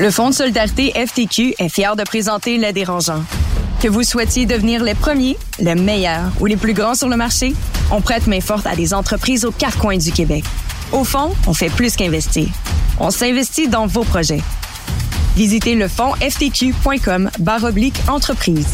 Le Fonds de solidarité FTQ est fier de présenter Les Dérangeants. Que vous souhaitiez devenir les premiers, les meilleurs ou les plus grands sur le marché, on prête main forte à des entreprises aux quatre coins du Québec. Au fond, on fait plus qu'investir. On s'investit dans vos projets. Visitez le ftq.com oblique entreprise.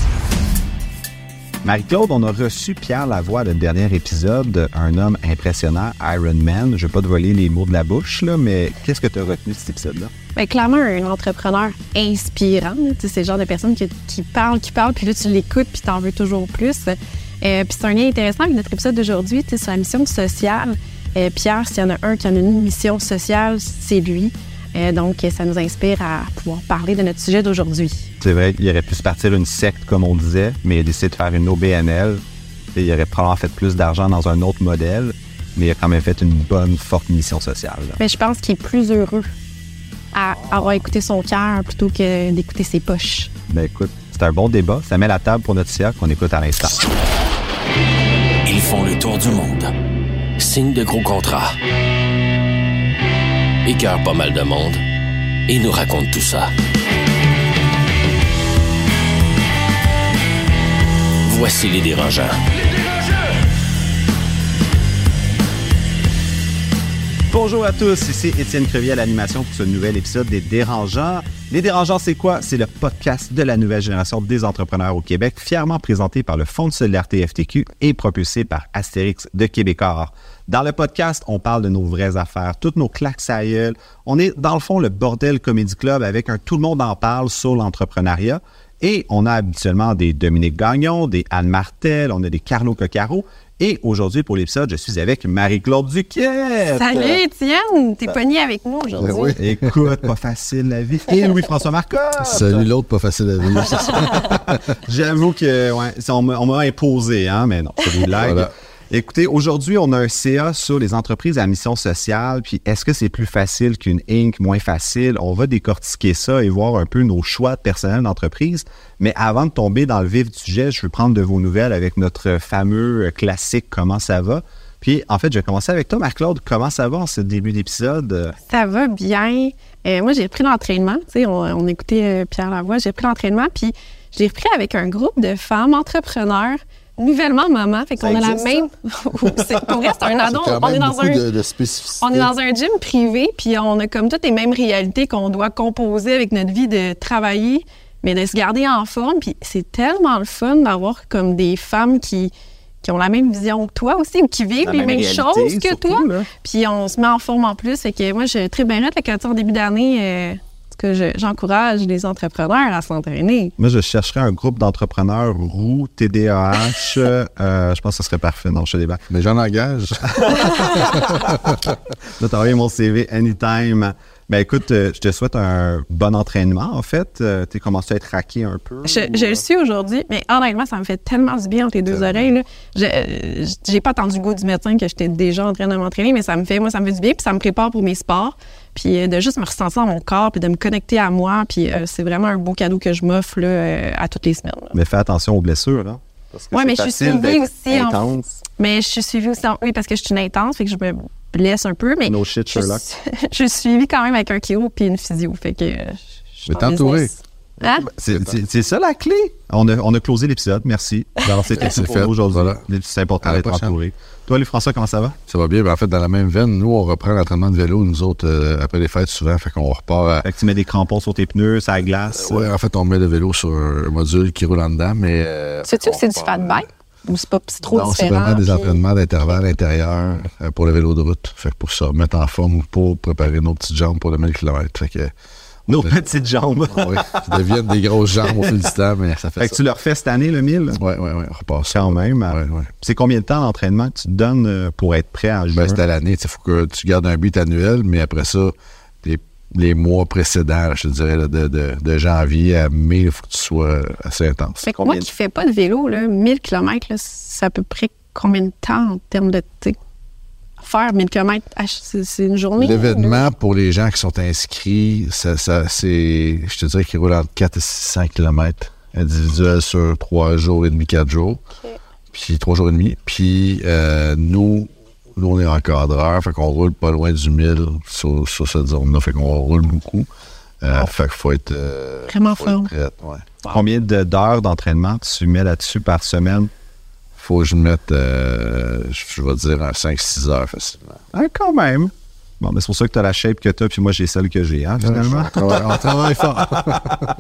Marie-Claude, on a reçu Pierre Lavoie le dernier épisode, un homme impressionnant, Iron Man. Je ne vais pas te voler les mots de la bouche, là, mais qu'est-ce que tu as retenu de cet épisode-là? Bien, clairement, un entrepreneur inspirant. C'est le genre de personne qui, parle, qui parle, puis là, tu l'écoutes, puis tu en veux toujours plus. Euh, puis c'est un lien intéressant avec notre épisode d'aujourd'hui, sur la mission sociale. Euh, Pierre, s'il y en a un qui a une mission sociale, c'est lui. Euh, donc, ça nous inspire à pouvoir parler de notre sujet d'aujourd'hui. C'est vrai, il aurait pu se partir une secte, comme on disait, mais il a décidé de faire une OBNL. il aurait probablement fait plus d'argent dans un autre modèle, mais il a quand même fait une bonne, forte mission sociale. Mais je pense qu'il est plus heureux à avoir écouté son cœur plutôt que d'écouter ses poches. Ben écoute, c'est un bon débat. Ça met la table pour notre siècle qu'on écoute à l'instant. Ils font le tour du monde. Signe de gros contrats écœure pas mal de monde et nous raconte tout ça. Voici les dérangeants. Bonjour à tous, ici Étienne Crevier à l'animation pour ce nouvel épisode des Dérangeants. Les Dérangeants, c'est quoi? C'est le podcast de la nouvelle génération des entrepreneurs au Québec, fièrement présenté par le Fonds de solidarité FTQ et propulsé par Astérix de Québécois. Dans le podcast, on parle de nos vraies affaires, toutes nos claques à On est dans le fond le bordel Comedy Club avec un tout le monde en parle sur l'entrepreneuriat. Et on a habituellement des Dominique Gagnon, des Anne Martel, on a des Carlo Coccaro. Et aujourd'hui, pour l'épisode, je suis avec Marie-Claude Duquette. Salut Étienne, t'es pogné avec nous aujourd'hui. Ben oui. Écoute, pas facile la vie. Et Louis-François Marcotte. Salut l'autre, pas facile la vie. J'avoue que ouais, on m'a imposé, hein, mais non, c'est des blagues. Écoutez, aujourd'hui, on a un CA sur les entreprises à mission sociale. Puis, est-ce que c'est plus facile qu'une Inc., moins facile? On va décortiquer ça et voir un peu nos choix personnels d'entreprise. Mais avant de tomber dans le vif du sujet, je veux prendre de vos nouvelles avec notre fameux classique Comment ça va? Puis, en fait, je vais commencer avec toi, Marc-Claude. Comment ça va en ce début d'épisode? Ça va bien. Euh, moi, j'ai pris l'entraînement. Tu sais, on, écoutait euh, Pierre Lavoie. J'ai pris l'entraînement, puis j'ai repris avec un groupe de femmes entrepreneurs nouvellement maman. Fait qu'on a la même. c'est pour reste un ado. On est dans un. on est dans un gym privé, puis on a comme toutes les mêmes réalités qu'on doit composer avec notre vie de travailler, mais de se garder en forme. Puis c'est tellement le fun d'avoir comme des femmes qui qui ont la même vision que toi aussi ou qui vivent les mêmes choses que toi. Puis on se met en forme en plus. Fait que moi, j'ai très bien hâte. La en début d'année, euh, que j'encourage les entrepreneurs à s'entraîner. Moi, je chercherais un groupe d'entrepreneurs roux, TDAH. euh, je pense que ce serait parfait. Non, je des Mais j'en engage. je vais t'envoyer mon CV anytime. Ben écoute, euh, je te souhaite un bon entraînement, en fait. Euh, tu commencé à être raqué un peu. Je, le suis aujourd'hui, mais honnêtement, ça me fait tellement du bien entre les deux oreilles. Je n'ai pas attendu le goût du médecin que j'étais déjà en train de m'entraîner, mais ça me fait, moi, ça me fait du bien, puis ça me prépare pour mes sports. Puis euh, de juste me ressentir dans mon corps, puis de me connecter à moi, puis c'est vraiment un beau cadeau que je m'offre à toutes les semaines. Mais fais attention aux blessures, là. Oui, mais je suis suivie aussi. Intense. Mais je suis suivie aussi Oui, parce que je suis une intense, fait que je me blesse un peu, mais. No shit, Sherlock. Je, suis suivie quand même avec un chiro puis une physio. Fait que. Je mais entouré. Hein? C'est ça la clé. On a, on a closé l'épisode. Merci. C'était fait aujourd'hui. C'est important d'être entouré. Toi, les François, comment ça va? Ça va bien. Ben, en fait, dans la même veine, nous, on reprend l'entraînement de vélo, nous autres, euh, après les fêtes, souvent. Fait qu'on repart. À... Fait que tu mets des crampons sur tes pneus, ça glace. oui, en fait, on met le vélo sur un module qui roule en dedans, mais. Euh, Sais-tu que c'est du fat bike? Ou c'est pas trop non, c'est vraiment des entraînements d'intervalle intérieur euh, pour le vélo de route. Fait que pour se remettre en forme pour préparer nos petites jambes pour le 1000 km. Fait que nos petites jambes. oui, qui deviennent des grosses jambes au fil du temps, mais ça fait, fait que tu leur fais cette année, le 1000? Oui, oui, oui, on repasse. Quand même. Ouais, ouais. C'est combien de temps d'entraînement que tu te donnes euh, pour être prêt à jouer? Ben, c'est à l'année. Il faut que tu gardes un but annuel, mais après ça, les mois précédents, je te dirais, de, de, janvier à mai, il faut que tu sois assez intense. moi qui ne fais pas de vélo, là, 1000 km, c'est à peu près combien de temps en termes de faire 1000 km? C'est une journée? L'événement pour les gens qui sont inscrits, ça, c'est, je te dirais qu'il roule entre 4 et 600 km individuels sur 3 jours et demi, 4 jours. Puis 3 jours et demi. Puis euh, nous, nous, on est encadreur, fait qu'on roule pas loin du 1000 sur, sur cette zone-là, fait qu'on roule beaucoup. Euh, Fait qu'il faut être. euh, Vraiment faut être fort. prête, ouais. Combien de- d'heures d'entraînement tu mets là-dessus par semaine? Faut que je mette, euh, je vais dire, un 5-6 heures facilement. Ah, quand même. Bon, mais c'est pour ça que tu as la shape que tu as, puis moi, j'ai celle que j'ai, hein, finalement. On travaille, on travaille fort.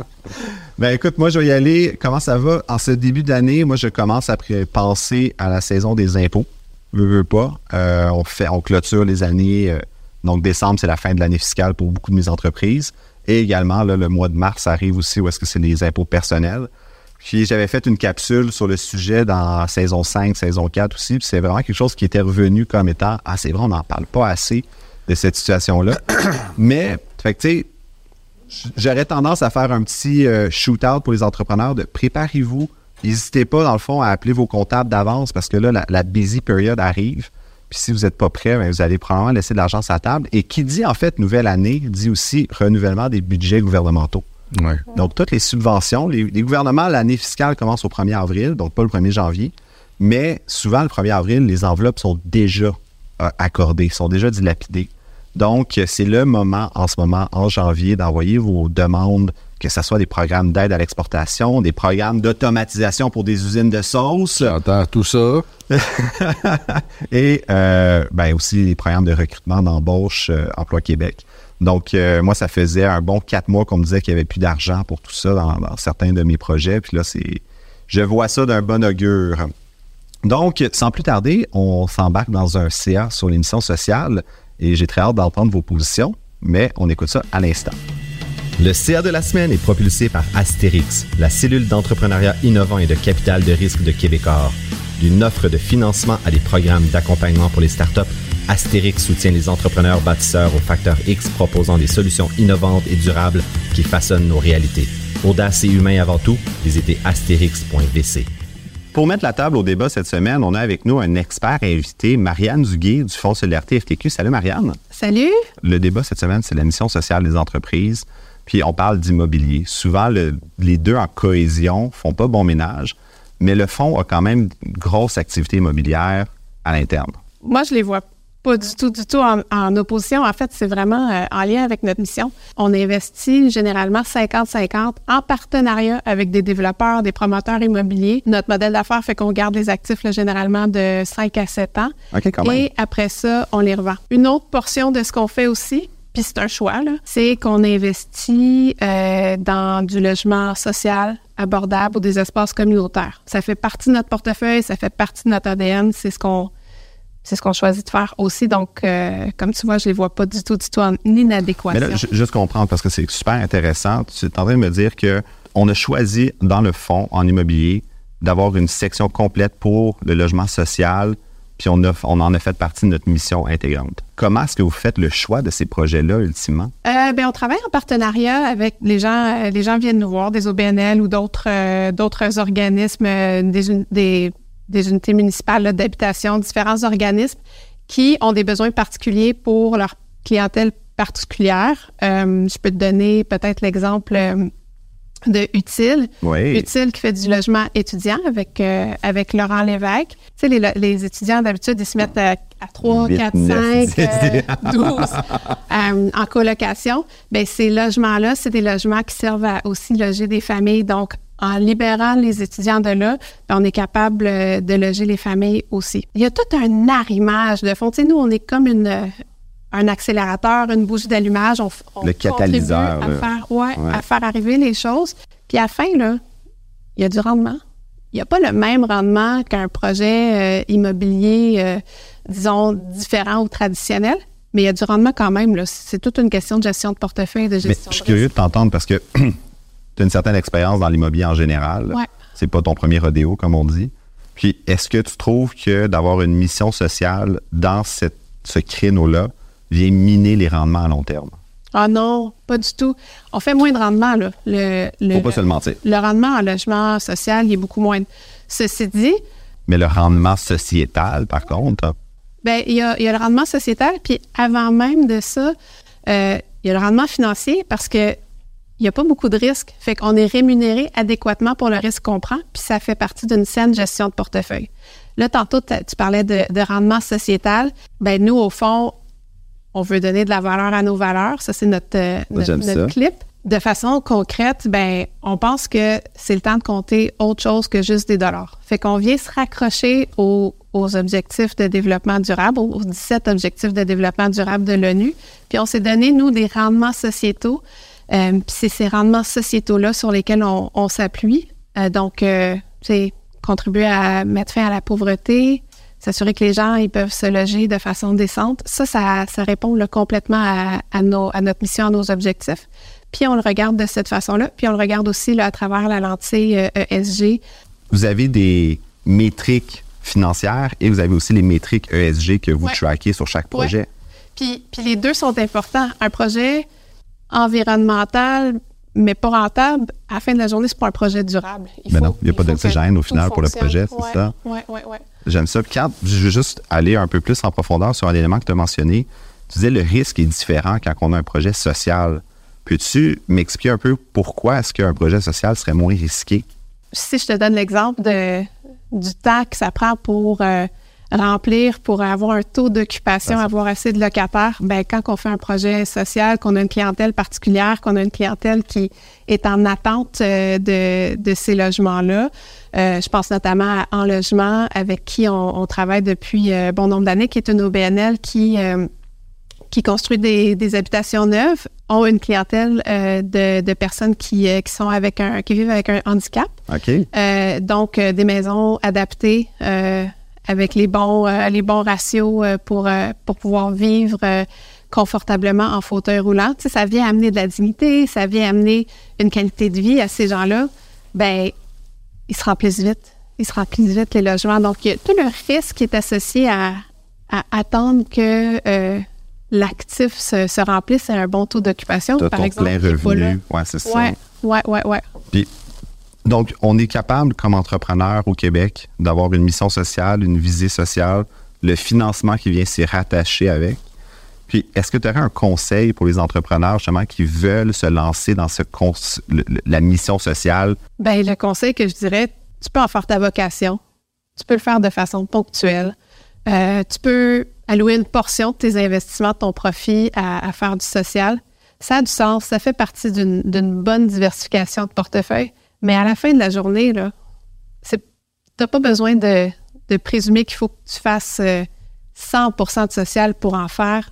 Ben écoute, moi je vais y aller. Comment ça va? En ce début d'année, moi je commence à penser à la saison des impôts. Veux, veux pas. Euh, on fait, on clôture les années. euh, donc décembre, c'est la fin de l'année fiscale pour beaucoup de mes entreprises. Et également, là, le mois de mars arrive aussi où est-ce que c'est les impôts personnels. Puis j'avais fait une capsule sur le sujet dans saison 5, saison 4 aussi. Puis c'est vraiment quelque chose qui était revenu comme étant Ah, c'est vrai, on n'en parle pas assez de cette situation-là. Mais, fait tu sais, J'aurais tendance à faire un petit euh, shoot-out pour les entrepreneurs de préparez-vous. N'hésitez pas, dans le fond, à appeler vos comptables d'avance parce que là, la, busy period arrive. Puis si vous n'êtes pas prêt, ben, vous allez probablement laisser de l'argent sur la table. Et qui dit, en fait, nouvelle année, dit aussi renouvellement des budgets gouvernementaux. Ouais. Donc, toutes les subventions, les, les gouvernements, l'année fiscale commence au 1er avril, donc pas le 1er janvier. Mais souvent, le 1er avril, les enveloppes sont déjà euh, accordées, sont déjà dilapidées. Donc, c'est le moment, en ce moment, en janvier, d'envoyer vos demandes, que ce soit des programmes d'aide à l'exportation, des programmes d'automatisation pour des usines de sauce, J'entends tout ça. et euh, ben aussi les programmes de recrutement d'embauche euh, Emploi Québec. Donc, euh, moi, ça faisait un bon quatre mois qu'on me disait qu'il n'y avait plus d'argent pour tout ça dans, certains de mes projets. Puis là, c'est, je vois ça d'un bon augure. Donc, sans plus tarder, on s'embarque dans un CA sur l'émission sociale et j'ai très hâte d'entendre vos positions, mais on écoute ça à l'instant. Le CA de la semaine est propulsé par Astérix, la cellule d'entrepreneuriat innovant et de capital de risque de Québecor. D'une offre de financement à des programmes d'accompagnement pour les startups, Astérix soutient les entrepreneurs bâtisseurs au facteur X proposant des solutions innovantes et durables qui façonnent nos réalités. Audace et humain avant tout, visitez astérix.vc. Pour mettre la table au débat cette semaine, on a avec nous un expert invité, Marianne Duguay du Fonds Solidarité FTQ. Salut Marianne. Salut! Le débat cette semaine, c'est la mission sociale des entreprises. Puis on parle d'immobilier. Souvent, le- les deux en cohésion font pas bon ménage, mais le fonds a quand même une grosse activité immobilière à l'interne. Moi, je les vois pas du tout, du tout en, en opposition. En fait, c'est vraiment euh, en lien avec notre mission. On investit généralement 50-50 en partenariat avec des développeurs, des promoteurs immobiliers. Notre modèle d'affaires fait qu'on garde les actifs là, généralement de 5 à 7 ans. Quand même. Et après ça, on les revend. Une autre portion de ce qu'on fait aussi, puis c'est un choix, c'est qu'on investit euh, dans du logement social abordable ou des espaces communautaires. Ça fait partie de notre portefeuille, ça fait partie de notre ADN, c'est ce qu'on c'est ce qu'on choisit de faire aussi. Donc, euh, comme tu vois, je les vois pas du tout, du tout en Mais inadéquation. là, ju- juste comprendre, parce que c'est super intéressant. Tu es en train de me dire que on a choisi dans le fonds en immobilier d'avoir une section complète pour le logement social, puis on, a, on en a fait partie de notre mission intégrante. Comment est-ce que vous faites le choix de ces projets-là, ultimement? Euh, ben, on travaille en partenariat avec les gens. euh, les gens viennent nous voir, des OBNL ou d'autres euh, d'autres organismes, des, des, des unités municipales d'habitation, différents organismes qui ont des besoins particuliers pour leur clientèle particulière. Euh, je peux te donner peut-être l'exemple euh, de Utile. Oui. Utile qui fait du logement étudiant avec, euh, avec Laurent Lévesque. Tu sais, les, étudiants, d'habitude, ils se mettent à, à 3, Huit, 4, neuf, 5, euh, 12 euh, en colocation. Bien, ces logements-là, c'est des logements qui servent à aussi loger des familles. Donc, en libérant les étudiants de là, ben, on est capable euh, de loger les familles aussi. Il y a tout un arrimage de fond. Tu sais, nous, on est comme une, euh, un accélérateur, une bougie d'allumage. On, f- on Le contribue catalyseur, À là. faire, ouais, Ouais. à faire arriver les choses. Puis à la fin, là, il y a du rendement. Il n'y a pas le même rendement qu'un projet euh, immobilier, euh, disons, différent ou traditionnel, mais il y a du rendement quand même. là. C'est toute une question de gestion de portefeuille, de Mais gestion je suis de curieux de t'entendre parce que tu as une certaine expérience dans l'immobilier en général. Ouais. C'est pas ton premier rodéo, comme on dit. Puis, est-ce que tu trouves que d'avoir une mission sociale dans cette- ce créneau-là vient miner les rendements à long terme? Ah non, pas du tout. On fait moins de rendement. Là. Le, le, Faut pas se le mentir. le rendement en logement social, il est beaucoup moins. Ceci dit, Mais le rendement sociétal, par contre, Ben, il y a, il y a le rendement sociétal, puis avant même de ça, euh, il y a le rendement financier parce que il n'y a pas beaucoup de risques. Fait qu'on est rémunéré adéquatement pour le risque qu'on prend, puis ça fait partie d'une saine gestion de portefeuille. Là, tantôt, tu parlais de, de rendement sociétal. Ben, nous, au fond, on veut donner de la valeur à nos valeurs. Ça, c'est notre, euh, notre, notre clip. De façon concrète, ben, on pense que c'est le temps de compter autre chose que juste des dollars. Fait qu'on vient se raccrocher aux, aux objectifs de développement durable, aux 17 objectifs de développement durable de l'ONU. Puis on s'est donné, nous, des rendements sociétaux. Euh, puis c'est ces rendements sociétaux-là sur lesquels on, on s'appuie. Euh, donc, euh, c'est contribuer à mettre fin à la pauvreté, s'assurer que les gens ils peuvent se loger de façon décente. Ça, ça, ça répond là, complètement à, à nos, à notre mission, à nos objectifs. Puis on le regarde de cette façon-là. Puis on le regarde aussi là, à travers la lentille euh, ESG. Vous avez des métriques financières et vous avez aussi les métriques ESG que vous Ouais. traquez sur chaque Ouais. projet. Puis, puis les deux sont importants. Un projet environnemental, mais pas rentable, à la fin de la journée, c'est pas un projet durable. Mais non, il y a pas d'oxygène au final pour le projet, c'est Ouais, ça? Oui, oui, oui. J'aime ça. Puis quand je veux juste aller un peu plus en profondeur sur un élément que tu as mentionné, tu disais le risque est différent quand on a un projet social. Peux-tu m'expliquer un peu pourquoi est-ce qu'un projet social serait moins risqué? Si je te donne l'exemple de, du temps que ça prend pour euh, remplir, pour avoir un taux d'occupation, avoir assez de locataires, ben, quand on fait un projet social, qu'on a une clientèle particulière, qu'on a une clientèle qui est en attente euh, de, de ces logements-là, euh, je pense notamment à En Logement, avec qui on, on travaille depuis euh, bon nombre d'années, qui est une OBNL qui, euh, qui construit des, des habitations neuves, ont une clientèle de, de personnes qui, qui sont avec un, qui vivent avec un handicap. OK? Donc, des maisons adaptées avec les bons, euh, les bons ratios euh, pour, euh, pour pouvoir vivre confortablement en fauteuil roulant. Tu sais, ça vient amener de la dignité, ça vient amener une qualité de vie à ces gens-là. Ben, ils se remplissent vite. Ils se remplissent vite, les logements. Donc, il y a tout le risque qui est associé à, à attendre que l'actif se, se remplisse à un bon taux d'occupation, par ton exemple. plein revenu. Ouais, c'est ça. Ouais, ouais, ouais. Puis, donc, on est capable, comme entrepreneur au Québec, d'avoir une mission sociale, une visée sociale, le financement qui vient s'y rattacher avec. Puis, est-ce que tu aurais un conseil pour les entrepreneurs, justement, qui veulent se lancer dans ce la mission sociale? Ben, le conseil que je dirais, tu peux en faire ta vocation. Tu peux le faire de façon ponctuelle. Euh, tu peux allouer une portion de tes investissements, de ton profit à, faire du social. Ça a du sens. Ça fait partie d'une bonne diversification de portefeuille. Mais à la fin de la journée, là, tu n'as pas besoin de, de présumer qu'il faut que tu fasses euh, 100% de social pour en faire.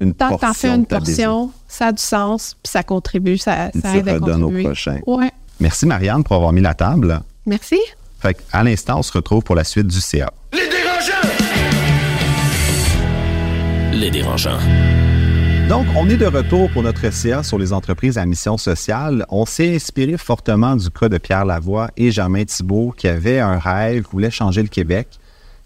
Une Tant que tu en fais portion une portion, ça a du sens, puis ça contribue, ça, ça aide à redonnes au contribuer. prochain. Ouais. Merci, Marianne, pour avoir mis la table. Merci. Fait à l'instant, on se retrouve pour la suite du CA. Les dérangeants! Les dérangeants. Donc, on est de retour pour notre CA sur les entreprises à mission sociale. On s'est inspiré fortement du cas de Pierre Lavoie et Germain Thibault qui avaient un rêve, voulaient changer le Québec.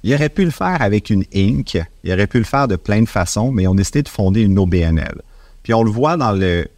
Il aurait pu le faire avec une Inc. Il aurait pu le faire de plein de façons, mais ils ont décidé de fonder une OBNL. Puis on le voit dans le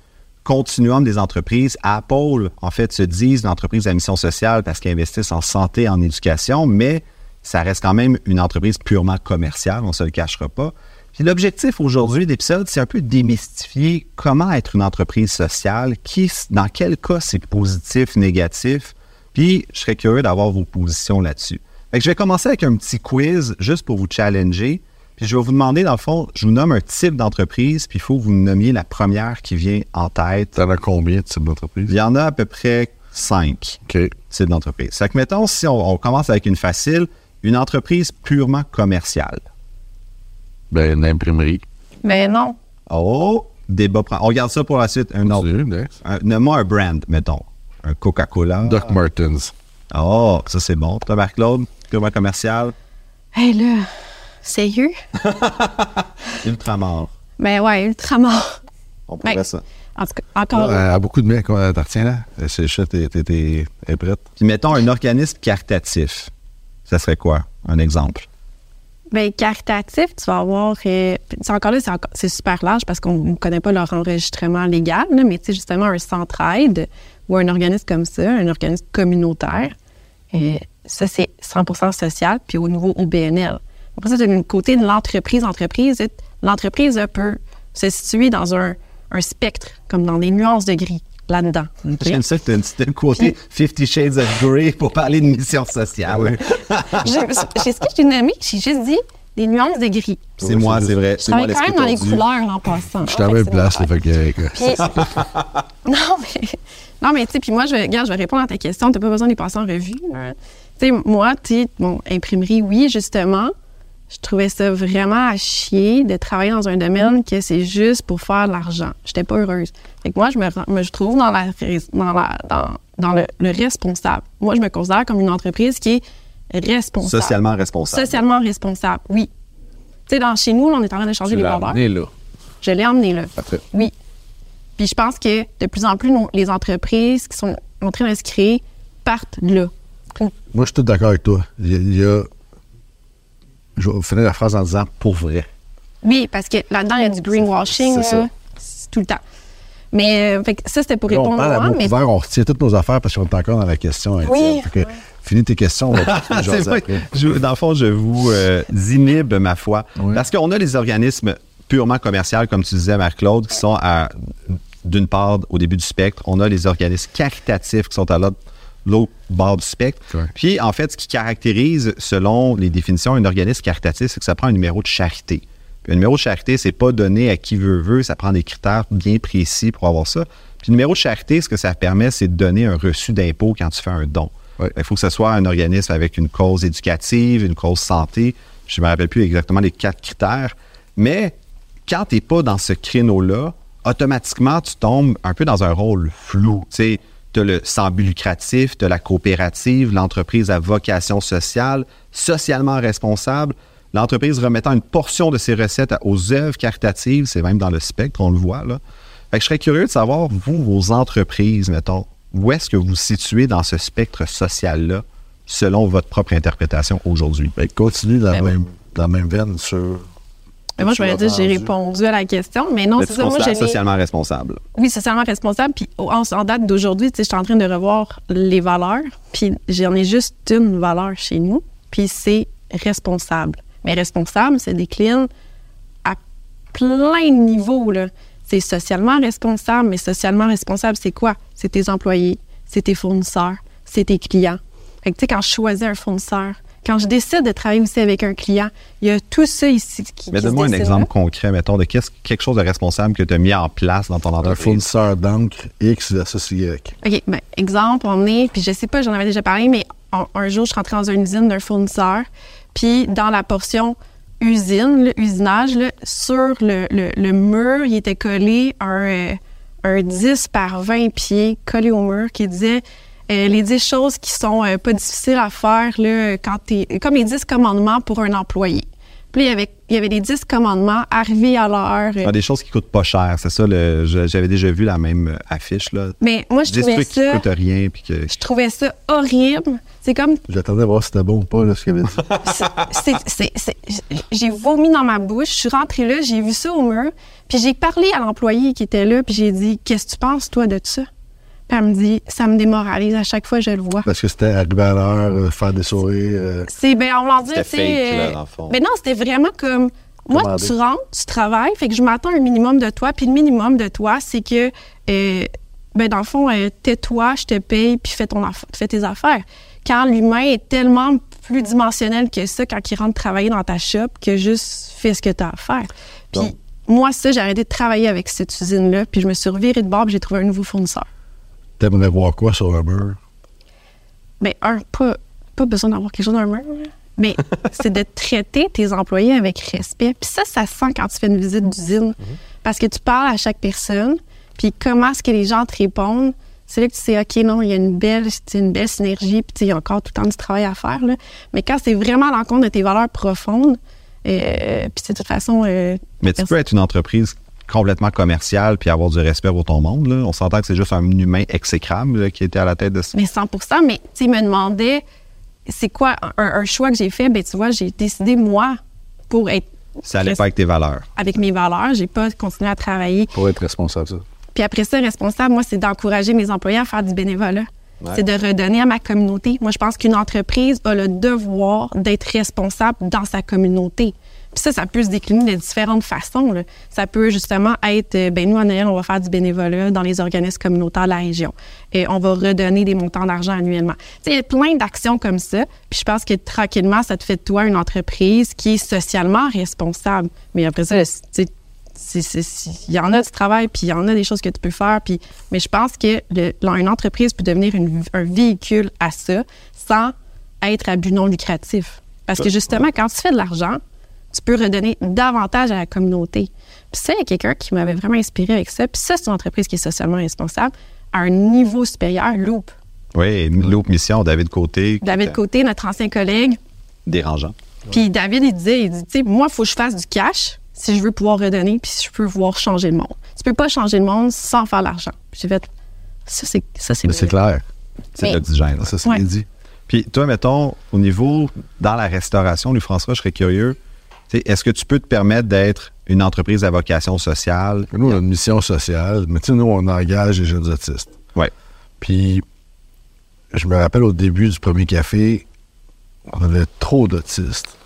continuum des entreprises. Apple, en fait, se disent une entreprise à mission sociale parce qu'ils investissent en santé, en éducation, mais ça reste quand même une entreprise purement commerciale, on ne se le cachera pas. Puis l'objectif aujourd'hui de l'épisode, c'est un peu de démystifier comment être une entreprise sociale, qui, dans quel cas c'est positif, négatif, puis je serais curieux d'avoir vos positions là-dessus. Fait que je vais commencer avec un petit quiz juste pour vous challenger. Puis je vais vous demander, dans le fond, je vous nomme un type d'entreprise, puis il faut que vous me nommiez la première qui vient en tête. T'en as combien de types d'entreprises? Il y en a à peu près cinq OK. types d'entreprises. Fait que mettons, si on, on commence avec une facile, une entreprise purement commerciale. Ben, une imprimerie. Mais non. Oh, débat. On regarde ça pour la suite. Un autre. Nomme-moi un brand, mettons. Un Coca-Cola. Doc Martens. Oh, ça c'est bon. Toi, Marc-Claude, purement commercial? Hey là, sérieux? Ultramar. Ben ouais, ultramar. On pourrait Ben, ça. En tout cas, encore. Euh, à beaucoup de mecs, t'en retiens là? Euh, C'est ça, t'es, t'es, t'es- t'es prête? Puis mettons un organisme caritatif. Ça serait quoi? Un exemple. Ben, caritatif, tu vas avoir. euh, c'est encore là, c'est, super large parce qu'on ne connaît pas leur enregistrement légal, mais tu sais, justement, un centre-aide ou un organisme comme ça, un organisme communautaire, euh, ça, c'est 100% social, puis au niveau OBNL. Après ça, du côté de l'entreprise, entreprise, l'entreprise elle, peut se situer dans un, un spectre, comme dans des nuances de gris là-dedans. ok? J'aime ça que tu as un petit côté Fifty Shades of Grey pour parler de mission sociale. J'ai ce que j'ai nommé, j'ai juste dit des nuances de gris. C'est moi, c'est vrai. Je travaille quand même dans les couleurs en passant. Je suis à la même place, fait que. euh, non, mais, non, mais tu sais, puis moi, je vais, regarde, je vais répondre à ta question. Tu n'as pas besoin de les passer en revue. Tu sais, moi, tu sais, bon, imprimerie, oui, justement. Je trouvais ça vraiment à chier de travailler dans un domaine que c'est juste pour faire de l'argent. J'étais pas heureuse. Fait que moi, je me, rends- me je trouve dans, la, dans, la, dans, dans le, le responsable. Moi, je me considère comme une entreprise qui est responsable. Socialement responsable. Socialement responsable, oui. Tu sais, dans chez nous, on est en train de changer Tu les valeurs. amené là. Je l'ai emmené là. Parfait. Oui. Puis je pense que de plus en plus, nos- les entreprises qui sont en train de se créer partent de là. Moi, je suis tout d'accord avec toi. Il y a. Je vais finir la phrase en disant pour vrai. Oui, parce que là-dedans, il y a du greenwashing. C'est ça. là. C'est tout le temps. Mais euh, fait que ça, c'était pour Là, on répondre parle à à moi. Mais couvert, on retient toutes nos affaires parce qu'on est encore dans la question. Étienne. Oui, Finis tes questions, on va jaser c'est vrai. après. Je- dans le fond, je vous euh, inhibe ma foi. Oui. Parce qu'on a les organismes purement commerciaux, comme tu disais, Marc-Claude, qui sont à, d'une part, au début du spectre. On a les organismes caritatifs qui sont à l'autre l'autre bord du spectre. Puis, en fait, ce qui caractérise, selon les définitions, un organisme caritatif, c'est que ça prend un numéro de charité. Puis, un numéro de charité, c'est pas donné à qui veut veut, ça prend des critères bien précis pour avoir ça. Puis, le numéro de charité, ce que ça permet, c'est de donner un reçu d'impôt quand tu fais un don. Ouais. Il faut que ce soit un organisme avec une cause éducative, une cause santé. Je ne me rappelle plus exactement les quatre critères. Mais quand tu n'es pas dans ce créneau-là, automatiquement, tu tombes un peu dans un rôle flou. Tu as le sans but lucratif, tu as la coopérative, l'entreprise à vocation sociale, socialement responsable, l'entreprise remettant une portion de ses recettes à- aux œuvres caritatives, c'est même dans le spectre, on le voit là. Fait que je serais curieux de savoir, vous, vos entreprises, mettons, où est-ce que vous vous situez dans ce spectre social-là, selon votre propre interprétation aujourd'hui? Ben, continue dans, la Ben oui. même, dans la même veine sur. Mais moi, je l'as dire, j'ai répondu à la question. Mais non, c'est ça. Moi, l'ai- socialement responsable. Oui, socialement responsable. Puis en, en date d'aujourd'hui, je suis en train de revoir les valeurs. Puis j'en ai juste une valeur chez nous. Puis c'est responsable. Mais responsable, ça décline à plein de niveaux. Là. C'est socialement responsable, mais socialement responsable, c'est quoi? C'est tes employés, c'est tes fournisseurs, c'est tes clients. Fait que, tu sais, quand je choisis un fournisseur, quand je décide de travailler aussi avec un client, il y a tout ça ici qui Mais donne-moi un exemple là. concret, mettons, de qu'est-ce- quelque chose de responsable que tu as mis en place dans ton Un entreprise. fournisseur d'encre X versus Y. OK, ben, exemple, on est, puis je sais pas, j'en avais déjà parlé, mais un, un jour, je suis rentrée dans une usine d'un fournisseur, puis dans la portion usine, le usinage, là, sur le, le- le mur, il était collé un, euh, un 10 par 20 pieds collé au mur qui disait euh, les 10 choses qui sont euh, pas difficiles à faire là, quand t'es. comme les 10 commandements pour un employé. Puis là, il y avait, il y avait les 10 commandements, arriver à l'heure. euh, Ah, des choses qui coûtent pas cher, c'est ça. le- je- J'avais déjà vu la même euh, affiche. Là. mais moi, je 10 trouvais trucs qui ça. coûtent rien. Puis que... Je trouvais ça horrible. C'est comme J'attendais à voir si c'était bon ou pas, là, ce qu'il avait dit. c'est- c'est- c'est- j'ai vomi dans ma bouche. Je suis rentrée là, j'ai vu ça au mur. Puis j'ai parlé à l'employé qui était là, puis j'ai dit Qu'est-ce que tu penses, toi, de ça? Puis elle me dit Ça me démoralise à chaque fois que je le vois. Parce que c'était arriver à l'heure, euh, faire des sourires. euh, C'est, ben, on va dire, C'était tu sais, fake, là, euh, dans le fond. Ben non, c'était vraiment comme. Moi, Commandé. tu rentres, tu travailles, fait que je m'attends un minimum de toi. Puis le minimum de toi, c'est que, euh, ben dans le fond, euh, tais-toi, je te paye, puis fais, ton aff- fais tes affaires. Quand l'humain est tellement plus dimensionnel que ça, quand il rentre travailler dans ta shop, que juste fais ce que tu as à faire. Puis moi, ça, j'ai arrêté de travailler avec cette usine-là, puis je me suis revirée de bord, puis j'ai trouvé un nouveau fournisseur. T'aimerais voir quoi sur un mur? Ben, un, pas, pas besoin d'avoir quelque chose dans le mur, mais c'est de traiter tes employés avec respect. Puis ça, ça se sent quand tu fais une visite d'usine. Parce que tu parles à chaque personne, puis comment est-ce que les gens te répondent? C'est là que tu sais, OK, non, il y a une belle, une belle synergie, puis il y a encore tout le temps du travail à faire. Là. Mais quand c'est vraiment à l'encontre de tes valeurs profondes, euh, puis c'est de toute façon. euh, Mais tu peux être une entreprise complètement commerciale puis avoir du respect pour ton monde. Là. On s'entend que c'est juste un humain exécrable là, qui était à la tête de ça. Mais 100% mais tu sais, il me demandait, c'est quoi un, un choix que j'ai fait? Ben tu vois, j'ai décidé, moi, pour être Ça allait pas avec tes valeurs. avec mes valeurs, j'ai pas continué à travailler. Pour être responsable, ça. Puis après ça, responsable, moi, c'est d'encourager mes employés à faire du bénévolat. Ouais. C'est de redonner à ma communauté. Moi, je pense qu'une entreprise a le devoir d'être responsable dans sa communauté. Puis ça, ça peut se décliner de différentes façons. là. Ça peut justement être, euh, ben nous, en Noël, on va faire du bénévolat dans les organismes communautaires de la région. Et on va redonner des montants d'argent annuellement. Tu sais, il y a plein d'actions comme ça. Puis je pense que tranquillement, ça te fait de toi une entreprise qui est socialement responsable. Mais après ça, tu sais, il y en a du travail, puis il y en a des choses que tu peux faire. Puis, mais je pense que le- une entreprise peut devenir une- un véhicule à ça sans être à but non lucratif. Parce que justement, quand tu fais de l'argent, tu peux redonner davantage à la communauté. Puis ça, il y a quelqu'un qui m'avait vraiment inspiré avec ça. Puis ça, c'est une entreprise qui est socialement responsable à un niveau supérieur, Loop. Oui, Loop Mission, David Côté. David Côté, notre ancien collègue, Dérangeant. puis David, il disait, il dit, tu sais, moi, il faut que je fasse du cash si je veux pouvoir redonner, puis si je veux pouvoir changer le monde. Tu peux pas changer le monde sans faire l'argent. Puis j'ai fait, ça, c'est ça, c'est Mais c'est clair. C'est l'oxygène. Ça, c'est Ouais. dit. Puis toi, mettons, au niveau, dans la restauration, lui, François, je serais curieux. Est-ce que tu peux te permettre d'être une entreprise à vocation sociale? Nous, on a une mission sociale, mais tu sais, nous, on engage les jeunes autistes. Ouais. Puis, je me rappelle au début du premier café, on avait trop d'autistes.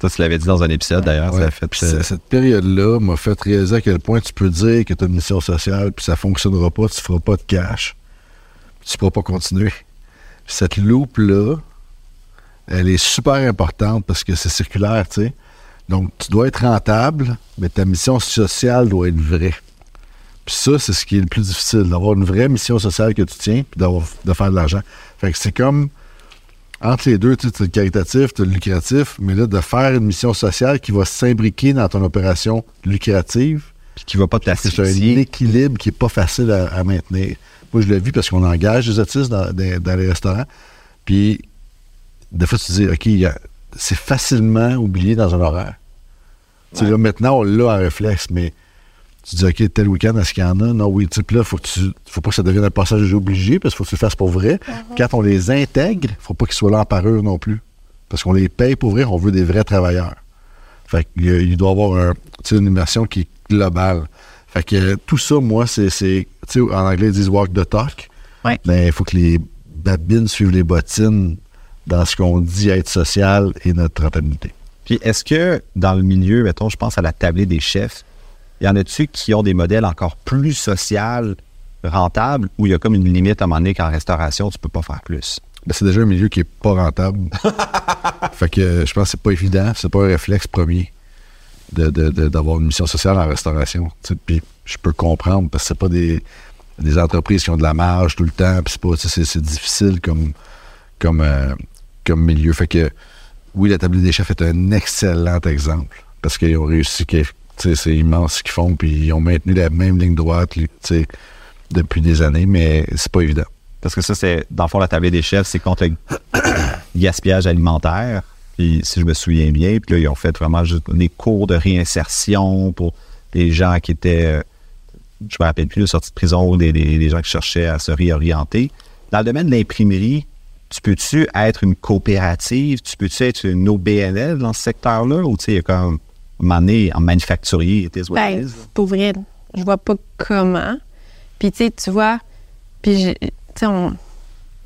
Ça, tu l'avais dit dans un épisode, d'ailleurs. Ouais. fait, euh, cette période-là m'a fait réaliser à quel point tu peux dire que tu as une mission sociale, puis ça fonctionnera pas, tu feras pas de cash, puis tu pourras pas continuer. Cette loupe-là, elle est super importante parce que c'est circulaire, tu sais. Donc, tu dois être rentable, mais ta mission sociale doit être vraie. Puis ça, c'est ce qui est le plus difficile, d'avoir une vraie mission sociale que tu tiens, puis d'avoir, de faire de l'argent. Fait que c'est comme entre les deux, tu as le caritatif, tu as le lucratif, mais là, de faire une mission sociale qui va s'imbriquer dans ton opération lucrative, puis qui va pas c'est un équilibre qui n'est pas facile à, à maintenir. Moi, je le vis parce qu'on engage des autistes dans, dans- dans les restaurants. Puis, des fois, tu te dis, OK, il y a- c'est facilement oublié dans un horaire. Tu sais, là, maintenant, on l'a en réflexe, mais tu dis, OK, tel week-end, est-ce qu'il y en a? Non, oui, tu sais, là, faut que tu, faut pas que ça devienne un passage obligé parce qu'il faut que tu le fasses pour vrai. Quand on les intègre, faut pas qu'ils soient là en parure non plus. Parce qu'on les paye pour vrai, on veut des vrais travailleurs. Fait qu'il doit y avoir un, une immersion qui est globale. Fait que euh, tout ça, moi, c'est. Tu sais, en anglais, ils disent walk the talk. Ouais. Mais il faut que les babines suivent les bottines dans ce qu'on dit être social et notre rentabilité. Puis est-ce que dans le milieu, mettons, je pense à la tablée des chefs, il y en a-tu qui ont des modèles encore plus social, rentables, où il y a comme une limite à un moment donné qu'en restauration, tu peux pas faire plus? Ben, c'est déjà un milieu qui est pas rentable. fait que je pense que c'est pas évident, c'est pas un réflexe premier de- de- de- d'avoir une mission sociale en restauration. Puis je peux comprendre parce que c'est pas des, des entreprises qui ont de la marge tout le temps, puis c'est difficile comme, comme, euh, comme milieu. Fait que oui, la table des chefs est un excellent exemple parce qu'ils ont réussi, c'est immense ce qu'ils font, puis ils ont maintenu la même ligne droite, depuis des années, mais c'est pas évident. Parce que ça, c'est, dans le fond, la tablée des chefs, c'est contre le gaspillage alimentaire. Puis, si je me souviens bien, puis là, ils ont fait vraiment des cours de réinsertion pour les gens qui étaient, euh, je me rappelle plus, sortis de prison des, des- des gens qui cherchaient à se réorienter. Dans le domaine de l'imprimerie, tu peux-tu être une coopérative? Tu peux-tu être une OBNL dans ce secteur-là? Ou tu sais, il y a comme, donné, en manufacturier, it is what it Ben, is. pour vrai, je vois pas comment. Puis, tu sais, tu vois, puis, tu sais,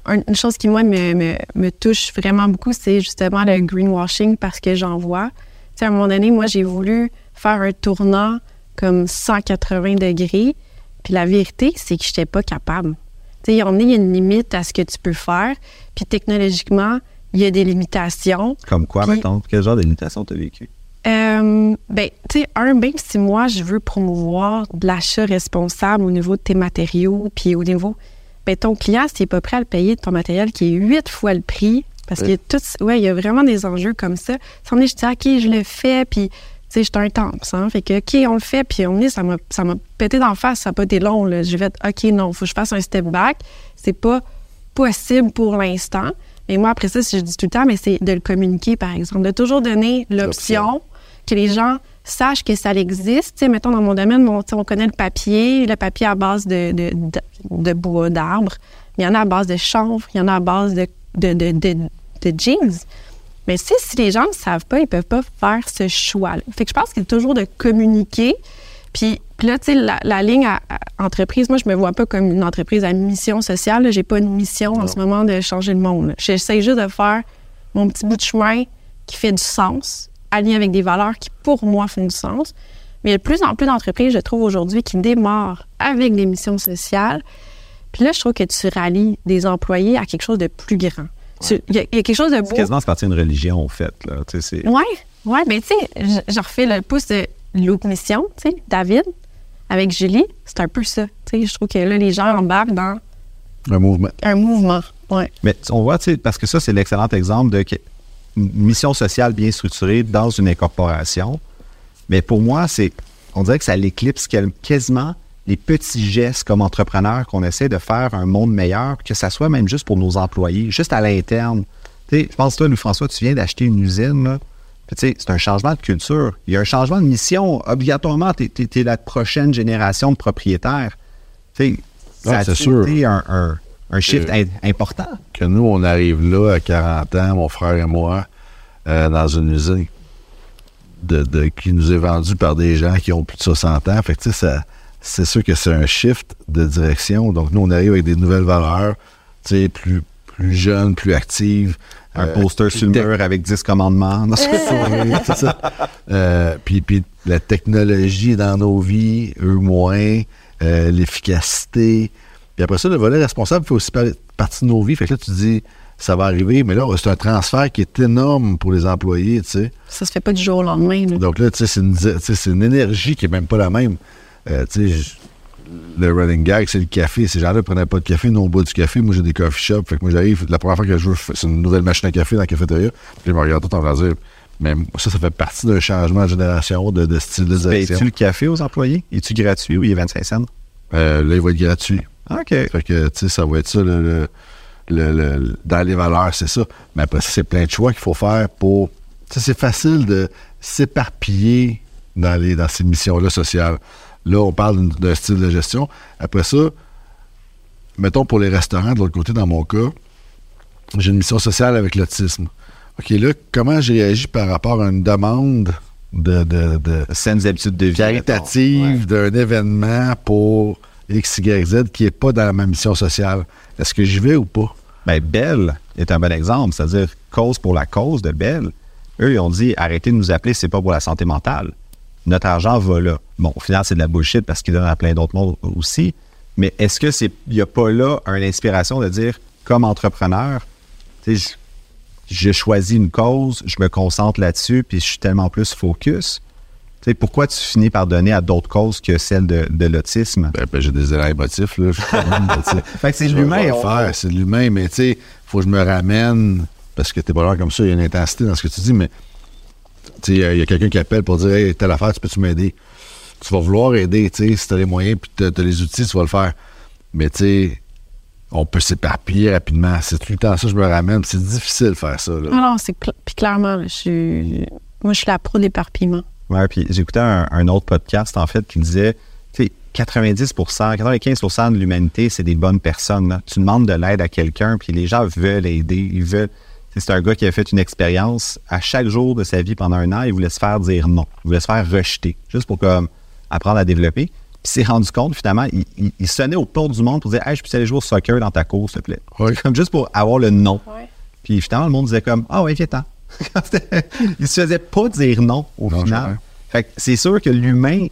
une chose qui, moi, me, me, me touche vraiment beaucoup, c'est justement le greenwashing parce que j'en vois. Tu sais, à un moment donné, moi, j'ai voulu faire un tournant comme 180 degrés. Puis la vérité, c'est que je n'étais pas capable. Tu sais, il y a une limite à ce que tu peux faire. Puis technologiquement, il y a des limitations. Comme quoi, Puis- mettons? Quel genre de limitation tu as vécu? Euh, ben, tu sais, un, même si moi, je veux promouvoir de l'achat responsable au niveau de tes matériaux, puis au niveau, ben, ton client, s'il n'est pas prêt à le payer de ton matériel qui est huit fois le prix, parce que tout, ouais, il y a vraiment des enjeux comme ça. Si on est, je dis, OK, je le fais, puis, sais, j'étais un temps, hein, fait que, OK, on le fait, puis on est, ça m'a, ça m'a pété d'en face, ça n'a pas été long, là. J'ai fait, OK, non, faut que je fasse un step back. C'est pas possible pour l'instant. Mais moi, après ça, si je dis tout le temps, mais c'est de le communiquer, par exemple, de toujours donner l'option, que les gens sachent que ça existe. Tu sais, mettons, dans mon domaine, sais, on connaît le papier, le papier à base de, de, de, de bois d'arbre. Il y en a à base de chanvre, il y en a à base de, de, de jeans. Mais tu sais, si les gens ne savent pas, ils peuvent pas faire ce choix-là. Fait que je pense qu'il a toujours de communiquer. Puis, puis là, tu sais, la, la ligne à, à entreprise, moi, je me vois pas comme une entreprise à mission sociale. J'ai pas une mission en ce moment de changer le monde. J'essaie juste de faire mon petit bout de chemin qui fait du sens. aligné avec des valeurs qui, pour moi, font du sens. Mais il y a de plus en plus d'entreprises, je trouve, aujourd'hui, qui démarrent avec des missions sociales. Puis là, je trouve que tu rallies des employés à quelque chose de plus grand. Il y, a il y a quelque chose de beau. C'est quasiment se partir d'une religion, en fait. Oui, oui, mais tu sais, je, refais le pouce de l'autre mission, tu sais, David, avec Julie, c'est un peu ça. Tu sais, je trouve que là, les gens embarquent dans Un mouvement. un mouvement. Ouais. Mais on voit, tu sais, parce que ça, c'est l'excellent exemple de une mission sociale bien structurée dans une incorporation. Mais pour moi, c'est, on dirait que ça l'éclipse quasiment les petits gestes comme entrepreneur qu'on essaie de faire un monde meilleur, que ça soit même juste pour nos employés, juste à l'interne. Tu sais, je pense, toi, Louis-François, tu viens d'acheter une usine, c'est un changement de culture. Il y a un changement de mission. Obligatoirement, tu es, la prochaine génération de propriétaires. Tu sais, ça a sûr. été un, un- un shift Euh, important? Que nous, on arrive là à 40 ans, mon frère et moi, euh, dans une usine de, de- qui nous est vendue par des gens qui ont plus de 60 ans. Fait que, ça- c'est sûr que c'est un shift de direction. Donc, nous, on arrive avec des nouvelles valeurs, tu sais, plus, plus jeunes, plus actives. Un Euh, poster sur le mur avec 10 commandements. C'est- ça. Euh, puis, puis la technologie dans nos vies, eux moins, euh, l'efficacité. Puis après ça, le volet responsable fait aussi par- partie de nos vies. Fait que là, tu dis, ça va arriver, mais là, c'est un transfert qui est énorme pour les employés, tu sais. Ça se fait pas du jour au lendemain. là. Donc là, tu sais, c'est une, tu sais, c'est une énergie qui est même pas la même. Euh, tu sais, je- le running gag, c'est le café. Ces gens-là prenaient pas de café, nous, on boit du café. Moi, j'ai des coffee shops. Fait que moi, j'arrive, la première fois que je veux, c'est une nouvelle machine à café dans la cafétéria. Puis je me regarde tout en train de dire, mais ça, ça fait partie d'un changement de génération, de, de stylisation. Payes-tu le café aux employés? Es-tu gratuit ou il est 25 cents? Euh, là, il va être gratuit. OK. Fait que, tu sais, ça va être ça, le, le- le- le- dans les valeurs, c'est ça. Mais après ça, c'est plein de choix qu'il faut faire pour... Tu sais, c'est facile de s'éparpiller dans, les, dans ces missions-là sociales. Là, on parle d'un style de gestion. Après ça, mettons pour les restaurants, de l'autre côté, dans mon cas, j'ai une mission sociale avec l'autisme. OK, là, comment j'ai réagi par rapport à une demande de, de, de Saines habitudes de vie. caritative d'un événement pour X, Y, Z qui n'est pas dans ma mission sociale? Est-ce que j'y vais ou pas? Ben, Bell est un bon exemple, c'est-à-dire cause pour la cause de Bell. Eux, ils ont dit arrêtez de nous appeler, c'est pas pour la santé mentale. Notre argent va là. Bon, au final, c'est de la bullshit parce qu'ils donnent à plein d'autres mondes aussi. Mais est-ce que c'est il n'y a pas là une inspiration de dire, comme entrepreneur, je, je choisis une cause, je me concentre là-dessus, puis je suis tellement plus focus. Tu sais, pourquoi tu finis par donner à d'autres causes que celle de, de l'autisme? Ben, ben, j'ai des élans émotifs, là. Fait que c'est l'humain, faire, c'est de l'humain, mais tu sais, faut que je me ramène, parce que t'es pas là comme ça, il y a une intensité dans ce que tu dis, mais il y a- quelqu'un qui appelle pour dire, hey, telle affaire, tu peux-tu m'aider? Tu vas vouloir aider, tu sais, si t'as les moyens, puis t'as t'as les outils, tu vas le faire. Mais tu sais, on peut s'éparpiller rapidement. C'est tout le temps ça, je me ramène, c'est difficile de faire ça, là. Ah non, c'est cl- puis clairement, là, je suis. Moi, je suis la pro de l'éparpillement. Ouais, puis j'écoutais un, un autre podcast, en fait, qui disait, tu sais, 90% 95% de l'humanité, c'est des bonnes personnes. là. Tu demandes de l'aide à quelqu'un, puis les gens veulent aider. Ils veulent. C'est un gars qui a fait une expérience. À chaque jour de sa vie pendant un an, il voulait se faire dire non. Il voulait se faire rejeter, juste pour comme apprendre à développer. Puis il s'est rendu compte, finalement, il, il- il sonnait aux portes du monde pour dire Hey, je peux aller jouer au soccer dans ta cour, s'il te plaît? Comme juste pour avoir le non. Puis finalement, le monde disait comme Ah ouais, viens-t'en. il se faisait pas dire non au Non, final. Fait que c'est sûr que l'humain,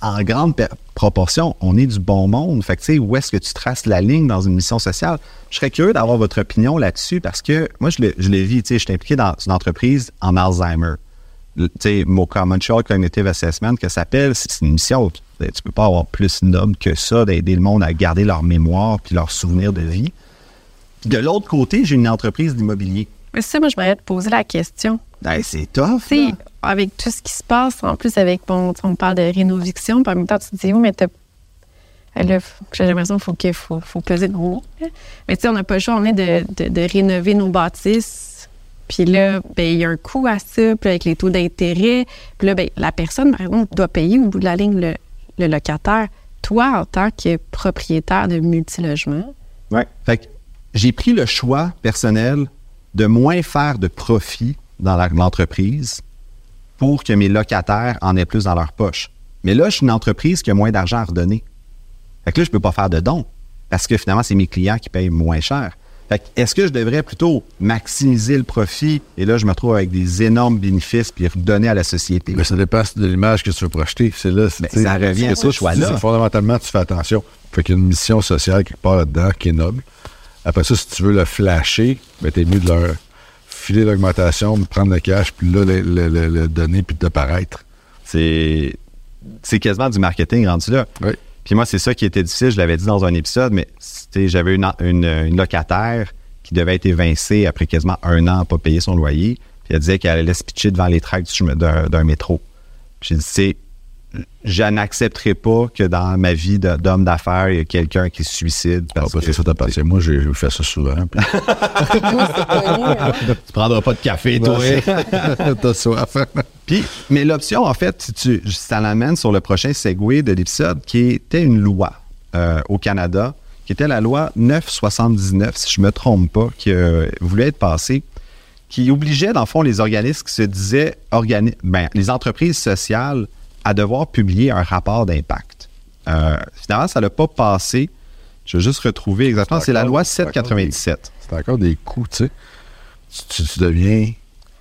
en grande per- proportion, on est du bon monde. Fait que tu sais, où est-ce que tu traces la ligne dans une mission sociale? Je serais curieux d'avoir votre opinion là-dessus parce que moi, je l'ai je l'ai vu, tu sais, je suis impliqué dans une entreprise en Alzheimer. Le- Tu sais, MOCA, Montreal Cognitive Assessment, que ça s'appelle, c'est une mission. Tu peux pas avoir plus noble que ça d'aider le monde à garder leur mémoire puis leurs souvenirs de vie. De l'autre côté, j'ai une entreprise d'immobilier. Mais ça, moi, je m'aurais poser la question. Ben, c'est tough. Avec tout ce qui se passe, en plus, avec, on parle de rénoviction, puis en même temps, tu te dis, oui, mais t'as. Eh Là, j'ai l'impression qu'il faut, qu'il faut, faut peser mots. là. Mais tu sais, on n'a pas le choix, on est de, de, rénover nos bâtisses. Puis là, ben, il y a un coût à ça, puis avec les taux d'intérêt. Puis là, ben, la personne, par exemple, doit payer au bout de la ligne le, le locataire. Toi, en tant que propriétaire de multilogement, Ouais. Fait que j'ai pris le choix personnel de moins faire de profit dans l'entreprise pour que mes locataires en aient plus dans leur poche. Mais là, je suis une entreprise qui a moins d'argent à redonner. Fait que là, je peux pas faire de dons parce que finalement, c'est mes clients qui payent moins cher. Fait que est-ce que je devrais plutôt maximiser le profit et là, je me retrouve avec des énormes bénéfices puis redonner à la société? Mais ça dépend de l'image que tu veux projeter. C'est là. Ben, tu sais, ça revient à c'est ce choix-là. c'est Fondamentalement, tu fais attention. Fait qu'il y a une mission sociale quelque part là-dedans qui est noble. Après ça, si tu veux le flasher, ben, t'es mieux de leur filer l'augmentation, prendre le cash, puis là, le, le- le- le donner, puis de paraître. C'est c'est quasiment du marketing rendu là. Oui. Puis moi, c'est ça qui était difficile. Je l'avais dit dans un épisode, mais j'avais une, une, une locataire qui devait être évincée après quasiment un an à pas payer son loyer. Puis elle disait qu'elle allait se pitcher devant les tracts d'un métro. J'ai dit, c'est je n'accepterai pas que dans ma vie de- d'homme d'affaires, il y ait quelqu'un qui se suicide. Ah, Parce parce que que ça t'appartient. Moi, j'ai j'ai fait ça souvent. puis- tu prendras pas de café, toi. T'as soif. Puis, mais l'option, en fait, si tu, ça l'amène sur le prochain segue de l'épisode, qui était une loi euh, au Canada, qui était la loi 979, si je me trompe pas, qui euh, voulait être passée, qui obligeait, dans le fond, les organismes qui se disaient, organi- ben, les entreprises sociales, à devoir publier un rapport d'impact. Euh, finalement, ça l'a pas passé. Je vais juste retrouver exactement. C'est la loi c'est encore 797. C'est encore des coûts, tu sais. Tu, tu- tu deviens.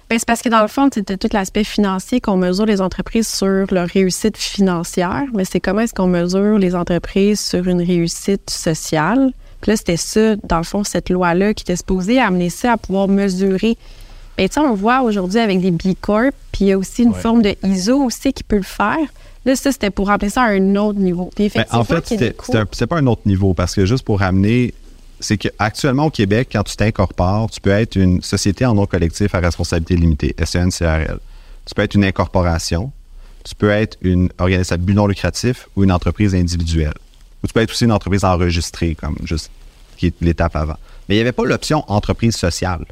Ben, c'est parce que dans le fond, c'était tout l'aspect financier qu'on mesure les entreprises sur leur réussite financière, mais c'est comment est-ce qu'on mesure les entreprises sur une réussite sociale. Puis là, c'était ça, dans le fond, cette loi-là qui était supposée amener ça à pouvoir mesurer. Tu sais, on voit aujourd'hui avec des B Corp, puis il y a aussi une forme de ISO aussi qui peut le faire. Là, ça, c'était pour remplir ça à un autre niveau. Ben, en fait, c'était- c'est pas un autre niveau parce que juste pour ramener, c'est qu'actuellement au Québec, quand tu t'incorpores, tu peux être une société en nom collectif à responsabilité limitée, E SNCRL. Tu peux être une incorporation, tu peux être une organisme à but non lucratif ou une entreprise individuelle. Ou tu peux être aussi une entreprise enregistrée, comme juste qui est l'étape avant. Mais il n'y avait pas l'option entreprise sociale.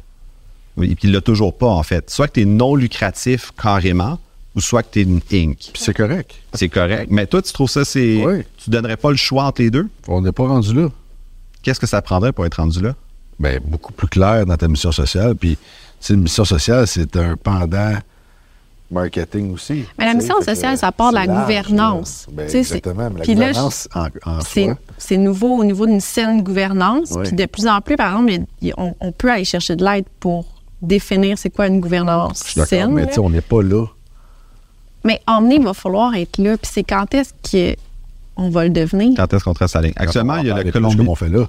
Oui, puis il l'a toujours pas, en fait. Soit que tu es non lucratif carrément, ou soit que tu es une Inc. Puis c'est correct. C'est correct. Mais toi, tu trouves ça, c'est. Oui. Tu donnerais pas le choix entre les deux? On n'est pas rendu là. Qu'est-ce que ça prendrait pour être rendu là? ben, beaucoup plus clair dans ta mission sociale. Puis, tu sais, une mission sociale, c'est un pendant marketing aussi. Mais la mission sociale, ça part de la large, gouvernance. Ben, exactement. Mais la puis là, gouvernance en, en C'est soi, c'est nouveau au niveau d'une saine gouvernance. Oui. Puis de plus en plus, par exemple, on peut aller chercher de l'aide pour définir c'est quoi une gouvernance je suis saine. Mais tu sais, on n'est pas là. Mais emmener, il va falloir être là. Puis c'est quand est-ce qu'on va le devenir? Quand est-ce qu'on trace la ligne? Actuellement, il y a le Colombie. comme on fait là.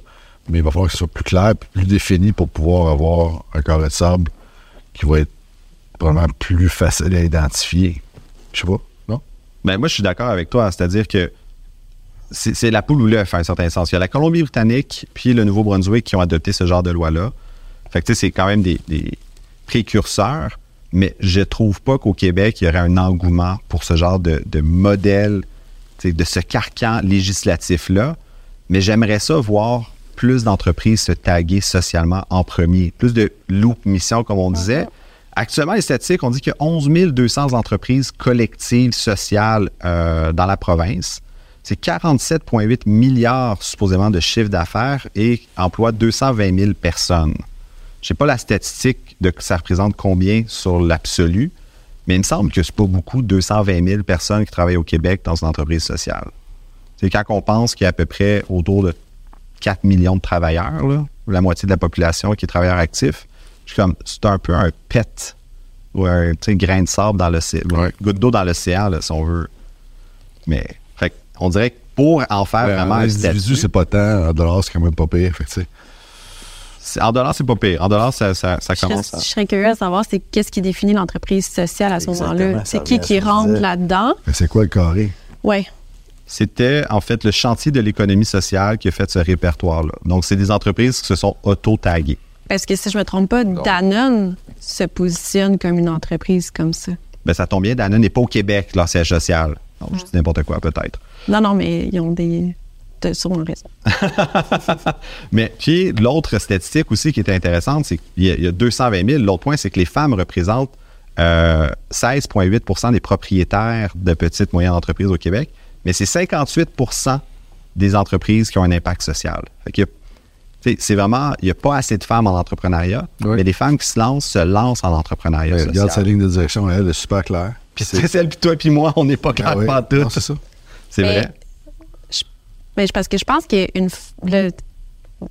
Mais il va falloir que ce soit plus clair, plus défini pour pouvoir avoir un carré de sable qui va être vraiment plus facile à identifier. Je sais pas, non? Ben, moi, je suis d'accord avec toi. C'est-à-dire que c'est c'est la poule ou l'œuf, à un certain sens. Il y a la Colombie-Britannique puis le Nouveau-Brunswick qui ont adopté ce genre de loi-là. Fait que, tu sais, c'est quand même des, des précurseurs, mais je trouve pas qu'au Québec, il y aurait un engouement pour ce genre de, de modèle, de ce carcan législatif-là. Mais j'aimerais ça voir plus d'entreprises se taguer socialement en premier. Plus de loup mission, comme on disait. Actuellement, les statistiques, on dit qu'il y a 11 200 entreprises collectives sociales euh, dans la province. C'est 47,8 milliards supposément de chiffre d'affaires et emploie 220 000 personnes. Je sais pas la statistique de ça représente combien sur l'absolu, mais il me semble que c'est pas beaucoup, 220 000 personnes qui travaillent au Québec dans une entreprise sociale. C'est quand on pense qu'il y a à peu près autour de 4 millions de travailleurs, là, la moitié de la population qui est travailleur actif, je suis comme, c'est un peu un pet ou un grain de sable dans l'océan, ou une Ouais. goutte d'eau dans l'océan, si on veut. Mais, fait, que on dirait que pour en faire Ben, vraiment un individu, c'est pas tant. En dollars, c'est quand même pas pire. Fait que, tu sais, c'est- en dollars, c'est pas pire. En dollars, ça, ça, Je commence à... je serais curieuse de savoir c'est qu'est-ce qui définit l'entreprise sociale à ce moment-là. C'est qui à qui je rentre là-dedans? mais c'est quoi le carré? Oui. C'était en fait le chantier de l'économie sociale qui a fait ce répertoire-là. Donc, c'est des entreprises qui se sont auto-taguées. Parce que si je me trompe pas, Danone se positionne comme une entreprise comme ça. Ben, ça tombe bien, Danone n'est pas au Québec, leur siège social. Donc, je dis n'importe quoi, peut-être. Non, non, mais ils ont des. Raison. Mais puis, l'autre statistique aussi qui est intéressante, c'est qu'il y, a- il y a 220 000. L'autre point, c'est que les femmes représentent euh, 16,8% des propriétaires de petites et moyennes entreprises au Québec, mais c'est 58% des entreprises qui ont un impact social. C'est vraiment, il n'y a pas assez de femmes en entrepreneuriat, Oui. mais les femmes qui se lancent se lancent en entrepreneuriat Ben, regarde sa ligne de direction, elle est super claire. Puis c'est celle, puis toi, puis moi, on n'est pas clair Ah oui. pas tout. Non, c'est ça. C'est vrai. Mais je- parce que je pense a une. le-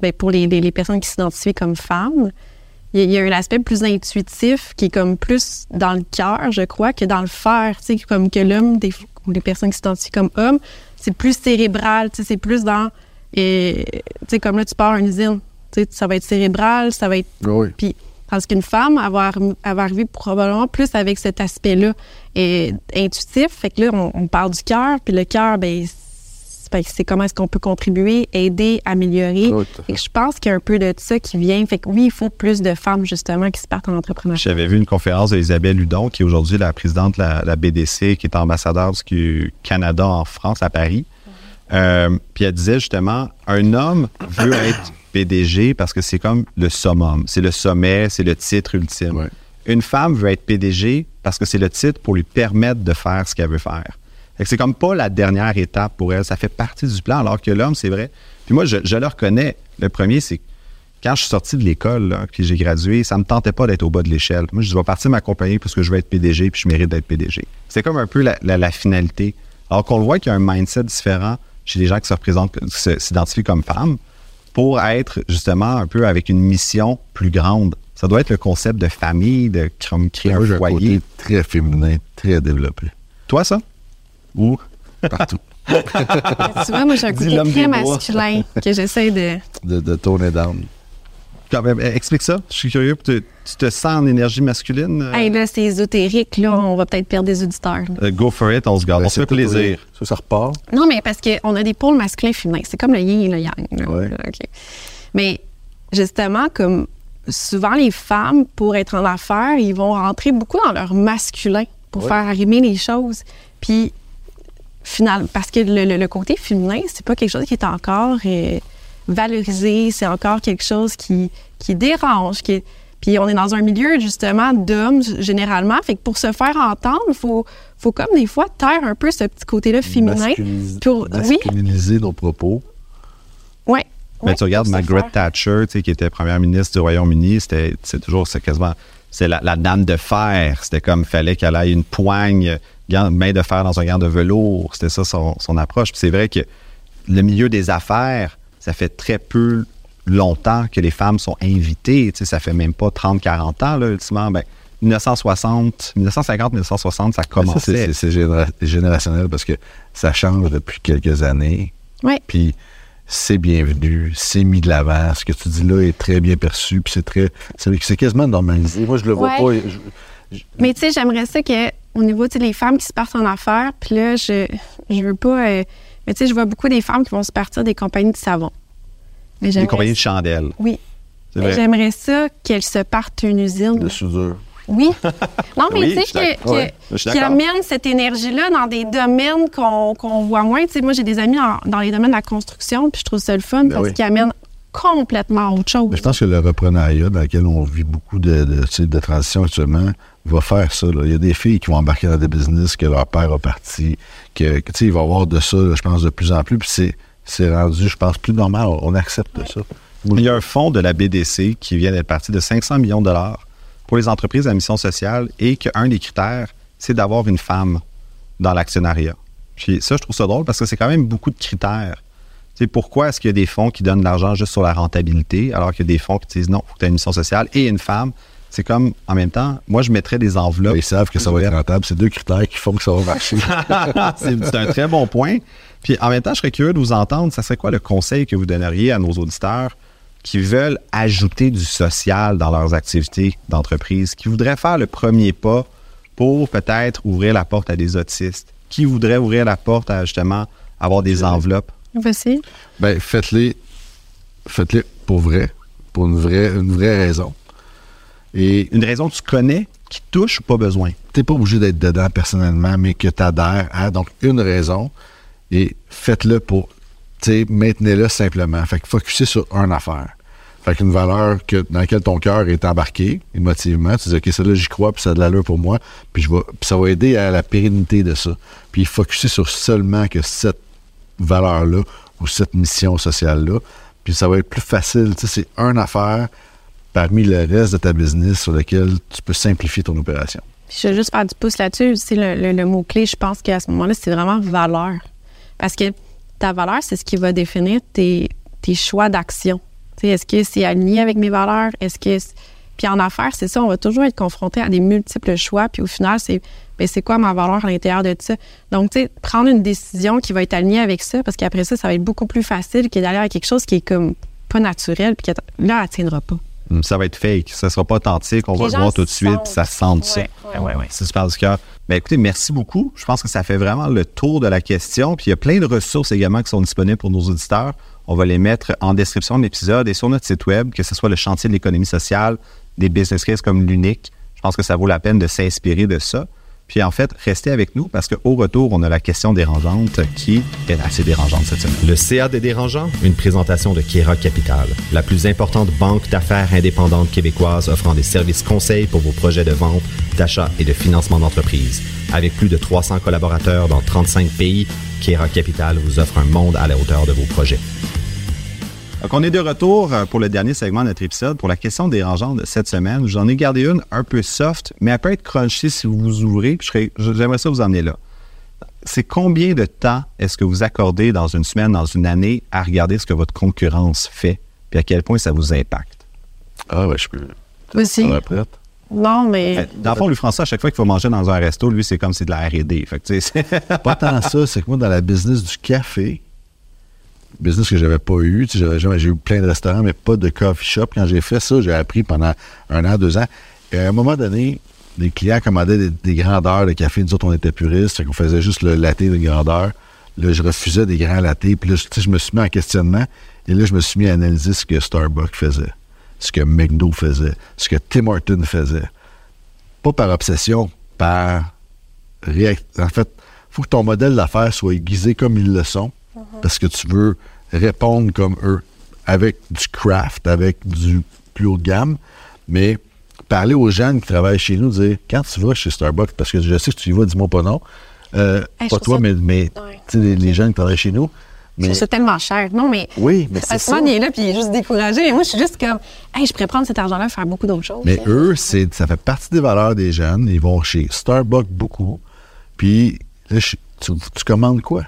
ben, pour les, les- les personnes qui s'identifient comme femmes, il y, a- un aspect plus intuitif qui est comme plus dans le cœur, je crois, que dans le faire. Tu sais, comme que l'homme, des, ou les personnes qui s'identifient comme hommes, c'est plus cérébral, tu sais, c'est plus dans. et, tu sais, comme là, tu pars à une usine. Tu sais, ça va être cérébral, ça va être Oui. puis, tandis qu'une femme, elle va, elle va arriver probablement plus avec cet aspect-là et intuitif. Fait que là, on, on parle du cœur, puis le cœur, ben, c'est que c'est comment est-ce qu'on peut contribuer, aider, améliorer. Je pense qu'il y a un peu de ça qui vient. Fait que oui, il faut plus de femmes, justement, qui se partent en entrepreneuriat. J'avais vu une conférence d'Isabelle Hudon, qui est aujourd'hui la présidente de la, la BDC, qui est ambassadeur du Canada en France, à Paris. Euh, puis elle disait justement, un homme veut être PDG parce que c'est comme le summum, c'est le sommet, c'est le titre ultime. Ouais. Une femme veut être PDG parce que c'est le titre pour lui permettre de faire ce qu'elle veut faire. Fait que c'est comme pas la dernière étape pour elle, ça fait partie du plan, alors que l'homme, c'est vrai. Puis moi, je, je le reconnais. Le premier, c'est quand je suis sorti de l'école, puis j'ai gradué, ça me tentait pas d'être au bas de l'échelle. Moi, je vais partir m'accompagner parce que je veux être PDG puis je mérite d'être PDG. C'est comme un peu la, la- la finalité. Alors qu'on le voit qu'il y a un mindset différent chez les gens qui se représentent, s'identifient comme femmes, pour être justement un peu avec une mission plus grande. Ça doit être le concept de famille, de créer un un foyer. côté très féminin, très développé. Toi, ça? Ou partout. tu vois, moi, j'ai un côté très masculin que j'essaie de. De, de tourner down. Quand même, eh, explique ça. Je suis curieux. Tu, tu te sens en énergie masculine? euh? Hey, là, c'est ésotérique, là, on va peut-être perdre des auditeurs. Euh, go for it, on se garde. Ben, on se fait plaisir. Ça, ça repart. Non, mais parce qu'on a des pôles masculins et féminins. C'est comme le yin et le yang. Ouais. Mais justement, comme souvent les femmes, pour être en affaires, ils vont rentrer beaucoup dans leur masculin pour Ouais. faire arrimer les choses. Puis, finalement, parce que le, le- le côté féminin, c'est pas quelque chose qui est encore euh, valorisé, c'est encore quelque chose qui, qui dérange. Qui est- puis on est dans un milieu justement d'hommes généralement, fait que pour se faire entendre, il faut, faut comme des fois taire un peu ce petit côté-là féminin. Masculinis- Pour- oui. Masculiniser nos propos. Ouais. Mais ouais, tu regardes Margaret. Thatcher, tu sais, qui était première ministre du Royaume-Uni, c'était c'est toujours, c'est quasiment, c'est la, la dame de fer. C'était comme, fallait qu'elle ait une poigne, main de fer dans un gant de velours. C'était ça son, son approche. Puis c'est vrai que le milieu des affaires, ça fait très peu longtemps que les femmes sont invitées. Tu sais, ça fait même pas 30-40 ans, là, ultimement. Ben, 1960, 1950, 1960, ça Ça, commençait. C'est c'est généra- générationnel parce que ça change depuis quelques années. Ouais. Puis c'est bienvenu, c'est mis de l'avant. Ce que tu dis là est très bien perçu, puis c'est très, c'est quasiment normalisé. Moi, je le vois Ouais. pas. je- Mais tu sais, j'aimerais ça que au niveau des femmes qui se partent en affaires, puis là, je, je veux pas. euh, mais tu sais, je vois beaucoup des femmes qui vont se partir des compagnies de savon. Mais j'aimerais- compagnies de chandelles. Oui. Mais j'aimerais ça qu'elles se partent une usine. de soudure. Oui. Non, mais Oui, tu sais, Ouais, qui amène cette énergie-là dans des domaines qu'on voit moins. Tu sais, moi, j'ai des amis en- dans les domaines de la construction, puis je trouve ça le fun Ben parce oui. qu'ils amènent complètement autre chose. Mais je pense que le reprenariat dans lequel on vit beaucoup de, de, de transition actuellement va faire ça. là. Il y a des filles qui vont embarquer dans des business que leur père a parti, que, que, tu sais, il va y avoir de ça, là, je pense, de plus en plus. Puis c'est, c'est rendu, je pense, plus normal. On, accepte ça. Il y a un fonds de la BDC qui vient d'être parti de 500 millions de dollars pour les entreprises à mission sociale et qu'un des critères, c'est d'avoir une femme dans l'actionnariat. Puis ça, je trouve ça drôle parce que c'est quand même beaucoup de critères. Pourquoi est-ce qu'il y a des fonds qui donnent de l'argent juste sur la rentabilité alors qu'il y a des fonds qui disent non, il faut que tu aies une mission sociale et une femme? C'est comme, en même temps, moi, je mettrais des enveloppes. Ils savent que ça va être rentable. C'est deux critères qui font que ça va marcher. c'est c'est un très bon point. Puis en même temps, je serais curieux de vous entendre. Ça serait quoi le conseil que vous donneriez à nos auditeurs qui veulent ajouter du social dans leurs activités d'entreprise, qui voudraient faire le premier pas pour peut-être ouvrir la porte à des autistes, qui voudraient ouvrir la porte à justement avoir des enveloppes? Voici. ben, faites-les, faites-les pour vrai, pour une vraie, une vraie raison. Et Une raison que tu connais, qui te touche ou pas besoin? t'es pas obligé d'être dedans personnellement, mais que tu adhères à donc une raison et faites-le pour, tu sais, maintenez-le simplement. Fait que focussez sur une affaire. Fait qu'une valeur que, dans laquelle ton cœur est embarqué émotivement, tu dis, OK, celle-là, j'y crois, puis ça a de l'allure pour moi, puis je vais, puis ça va aider à la pérennité de ça. Puis focuser sur seulement que cette valeur-là ou cette mission sociale-là, puis ça va être plus facile. Tu sais, c'est une affaire parmi le reste de ta business sur lequel tu peux simplifier ton opération. Puis je veux juste faire du pouce là-dessus. C'est le, le- le mot-clé, je pense qu'à ce moment-là, c'est vraiment valeur. Parce que ta valeur, c'est ce qui va définir tes, tes choix d'action. Tu sais, Est-ce que c'est aligné avec mes valeurs? Est-ce que. Puis en affaires, c'est ça, on va toujours être confronté à des multiples choix. Puis au final, c'est c'est quoi ma valeur à l'intérieur de ça? Donc, tu sais, prendre une décision qui va être alignée avec ça, parce qu'après ça, ça va être beaucoup plus facile que d'aller à quelque chose qui est comme pas naturel, puis que là, elle tiendra pas. Hum, Ça va être fake. Ça sera pas authentique. On Les va le voir tout de suite. sentent. Ça sente ça. Ouais, ouais, ouais. C'est super du cœur. Ben, écoutez, merci beaucoup. Je pense que ça fait vraiment le tour de la question. Puis il y a plein de ressources également qui sont disponibles pour nos auditeurs. On va les mettre en description de l'épisode et sur notre site web, que ce soit le chantier de l'économie sociale, des business cases comme l'unique. Je pense que ça vaut la peine de s'inspirer de ça. Puis en fait, restez avec nous parce qu'au retour, on a la question dérangeante qui est assez dérangeante cette semaine. Le CA des dérangeants, une présentation de Kera Capital, la plus importante banque d'affaires indépendante québécoise offrant des services conseils pour vos projets de vente, d'achat et de financement d'entreprise. Avec plus de 300 collaborateurs dans 35 pays, Kera Capital vous offre un monde à la hauteur de vos projets. Donc, on est de retour euh, pour le dernier segment de notre épisode. Pour la question dérangeante de cette semaine, j'en ai gardé une un peu soft, mais elle peut être crunchy si vous vous ouvrez. puis je serais- J'aimerais ça vous emmener là. C'est combien de temps est-ce que vous accordez dans une semaine, dans une année, à regarder ce que votre concurrence fait, puis à quel point ça vous impacte? Ah, ouais, je peux. Aussi. On est prête? Non, mais. Euh, Dans le fond, lui, François, à chaque fois qu'il faut manger dans un resto, lui, c'est comme c'est de la R&D. Fait que, tu sais, c'est- Pas tant ça, c'est que moi, dans la business du café, business que j'avais pas eu, j'ai eu plein de restaurants, mais pas de coffee shop. Quand j'ai fait ça, j'ai appris pendant un an, deux ans. Et à un moment donné, les clients commandaient des, grandeurs de café. Nous autres, on était puristes, qu'on faisait juste le latte de grandeur. Là, je refusais des grands lattés. Puis là, je- me suis mis en questionnement. Et là, je me suis mis à analyser ce que Starbucks faisait, ce que McDo faisait, ce que Tim Horton faisait. Pas par obsession, par réac- En fait, faut que ton modèle d'affaires soit aiguisé comme ils le sont, parce que tu veux répondre comme eux, avec du craft, avec du plus haut de gamme, mais parler aux jeunes qui travaillent chez nous, dire quand tu vas chez Starbucks, parce que je sais que tu y vas, dis-moi pas non. Euh, Hey, je pas toi, ça- mais, Ouais. les, les jeunes qui travaillent chez nous. Je Mais, trouve ça tellement cher. Non, mais. oui, mais c'est ça. il est là, puis il est juste découragé. Et moi, je suis juste comme, hey, je pourrais prendre cet argent-là et faire beaucoup d'autres choses. Mais eux, c'est, ça fait partie des valeurs des jeunes. Ils vont chez Starbucks beaucoup. Puis là, je- tu, tu commandes quoi?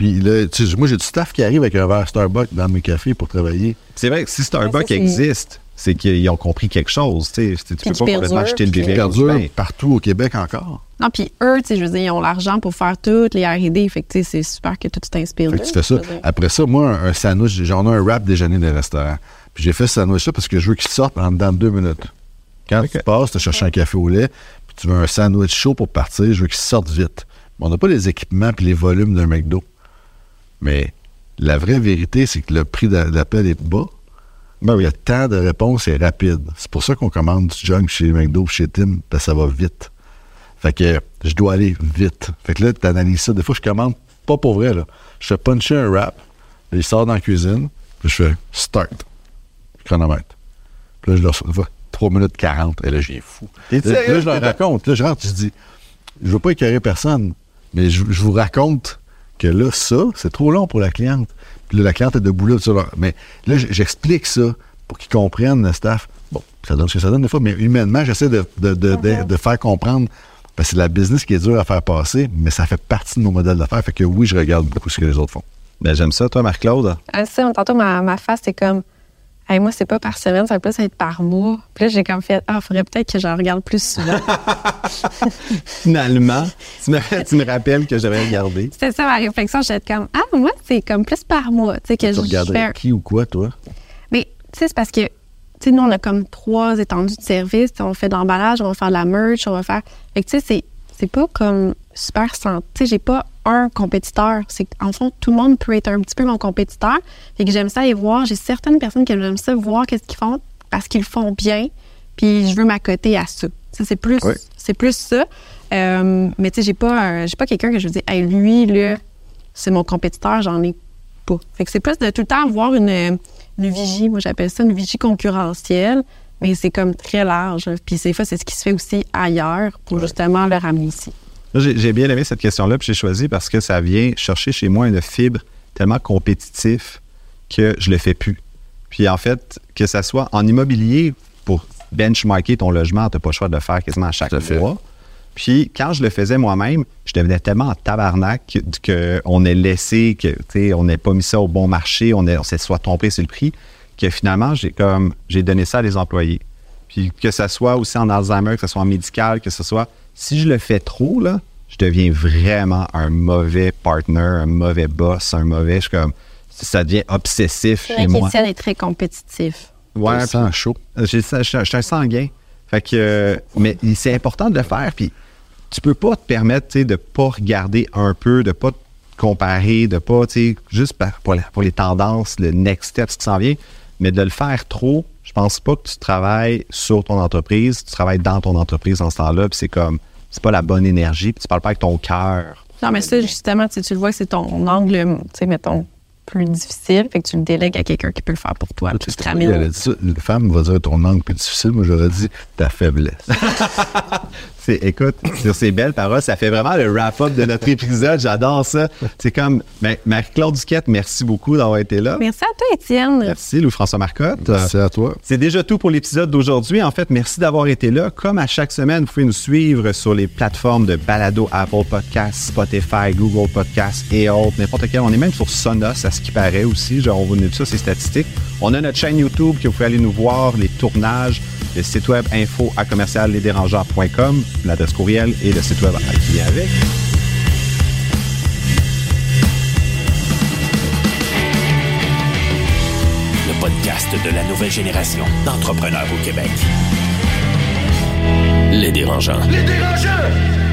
Puis là, tu sais, moi, j'ai du staff qui arrive avec un verre Starbucks dans mes cafés pour travailler. c'est vrai que si Starbucks Ouais, ça, c'est- existe, c'est qu'ils ont compris quelque chose. Tu sais, tu peux pas complètement acheter puis- bébé. Perdure partout au Québec encore. Non, puis eux, tu sais, je veux dire, ils ont l'argent pour faire toutes les R&D. Fait que, tu sais, c'est super que tout t'inspire Fait d'eux. que tu fais ça. Après ça, moi, un, un sandwich, j'en ai un wrap déjeuner de restaurant. Puis j'ai fait ce sandwich-là parce que je veux qu'il sorte en dedans de deux minutes. Quand tu passes, tu as cherché un café au lait, puis tu veux un sandwich chaud pour partir, je veux qu'il sorte vite. Mais on n'a pas les équipements puis les volumes d'un McDo. Mais la vraie vérité, c'est que le prix d'a- d'appel est bas. Ben oui. Le temps de réponse est rapide. C'est pour ça qu'on commande du junk chez McDo, chez Tim, parce que ça va vite. Fait que je dois aller vite. Fait que là, tu analyses ça. Des fois, je commande pas pour vrai. Là. Je fais puncher un wrap, il sort dans la cuisine, puis je fais start. Chronomètre. Puis là, je leur fais 3 minutes 40. Et là, j'ai fou. T'es Là, là, je leur raconte. Là, je rentre, je dis, je veux pas écœurer personne, mais je, je vous raconte que là, ça, c'est trop long pour la cliente. Puis là, la cliente est debout là. Mais là, j'explique ça pour qu'ils comprennent, le staff. Bon, ça donne ce que ça donne des fois, mais humainement, j'essaie de, de, de, de- de faire comprendre. Parce que c'est la business qui est dure à faire passer, mais ça fait partie de nos modèles d'affaires. Fait que oui, je regarde beaucoup ce que les autres font. Ben, j'aime ça. Toi, Marc-Claude? Ah, ça, tantôt, ma, ma face, c'est comme, hey, moi, c'est pas par semaine, ça va plus être par mois. Puis là, j'ai comme fait, ah, faudrait peut-être que je regarde plus souvent. Finalement, tu me, tu me rappelles que j'avais regardé. C'était ça ma réflexion. J'étais comme, ah, moi, c'est comme plus par mois. Tu sais, que Tu je regarderais fais. qui ou quoi, toi? Mais, tu sais, c'est parce que, tu sais, nous, on a comme trois étendues de service. On fait de l'emballage, on va faire de la merch, on va faire. Fait que, tu sais, c'est, c'est pas comme super santé. Tu sais, j'ai pas un compétiteur. C'est en fond, tout le monde peut être un petit peu mon compétiteur. Fait que j'aime ça aller voir. J'ai certaines personnes qui j'aime ça voir qu'est-ce qu'ils font parce qu'ils le font bien. Puis je veux m'accoter à ça. Sais, c'est plus, Oui. c'est plus ça. Euh, mais tu sais, j'ai pas, j'ai pas quelqu'un que je veux dire, hey, lui, là, c'est mon compétiteur, j'en ai pas. Fait que c'est plus de tout le temps avoir une, une vigie, moi j'appelle ça une vigie concurrentielle, mais c'est comme très large. Puis des fois, c'est ce qui se fait aussi ailleurs pour justement le ramener ici. J'ai bien aimé cette question-là, puis j'ai choisi parce que ça vient chercher chez moi une fibre tellement compétitif que je le fais plus. Puis en fait, que ça soit en immobilier, pour benchmarker ton logement, tu n'as pas le choix de le faire quasiment à chaque mois. Puis quand je le faisais moi-même, je devenais tellement en tabarnak qu'on ait laissé, que, on n'ait pas mis ça au bon marché, on, on s'est soit trompé sur le prix, que finalement, j'ai comme j'ai donné ça à des employés. Puis que ce soit aussi en Alzheimer, que ce soit en médical, que ce soit. Si je le fais trop, là, je deviens vraiment un mauvais partner, un mauvais boss, un mauvais. Je suis comme. Ça devient obsessif chez moi. est très compétitif. Ouais, Ça sent chaud. j'ai ça, je, je suis un sanguin. Fait que, euh, mais c'est important de le faire. Puis tu peux pas te permettre, de pas regarder un peu, de pas te comparer, de pas, tu sais, juste par- pour, la- pour les tendances, le next step, ce qui s'en vient, mais de le faire trop. Je pense pas que tu travailles sur ton entreprise, tu travailles dans ton entreprise dans ce temps-là, puis c'est comme, c'est pas la bonne énergie, puis tu parles pas avec ton cœur. Non, mais ça, justement, tu le vois c'est ton angle, tu sais, mettons, plus difficile. Fait que tu le délègues à quelqu'un qui peut le faire pour toi. qui te Il ramène. a dit ça. Une femme va dire ton angle plus difficile. Moi, j'aurais dit ta faiblesse. C'est, écoute, sur ces belles paroles, ça fait vraiment le wrap-up de notre épisode. J'adore ça. C'est comme, ben, Marie-Claude Duquette, merci beaucoup d'avoir été là. Merci à toi, Étienne. Merci, Lou-François Marcotte. C'est à toi. C'est déjà tout pour l'épisode d'aujourd'hui. En fait, merci d'avoir été là. Comme à chaque semaine, vous pouvez nous suivre sur les plateformes de balado Apple Podcasts, Spotify, Google Podcasts et autres, n'importe quel. On est même sur Sonos, à ce qui paraît aussi. Genre, on vous donne ça, c'est statistique. On a notre chaîne YouTube que vous pouvez aller nous voir, les tournages, le site web info à commercial lesdérangeants.com, l'adresse courriel et le site web qui vient avec. Le podcast de la nouvelle génération d'entrepreneurs au Québec. Les dérangeants. Les dérangeants!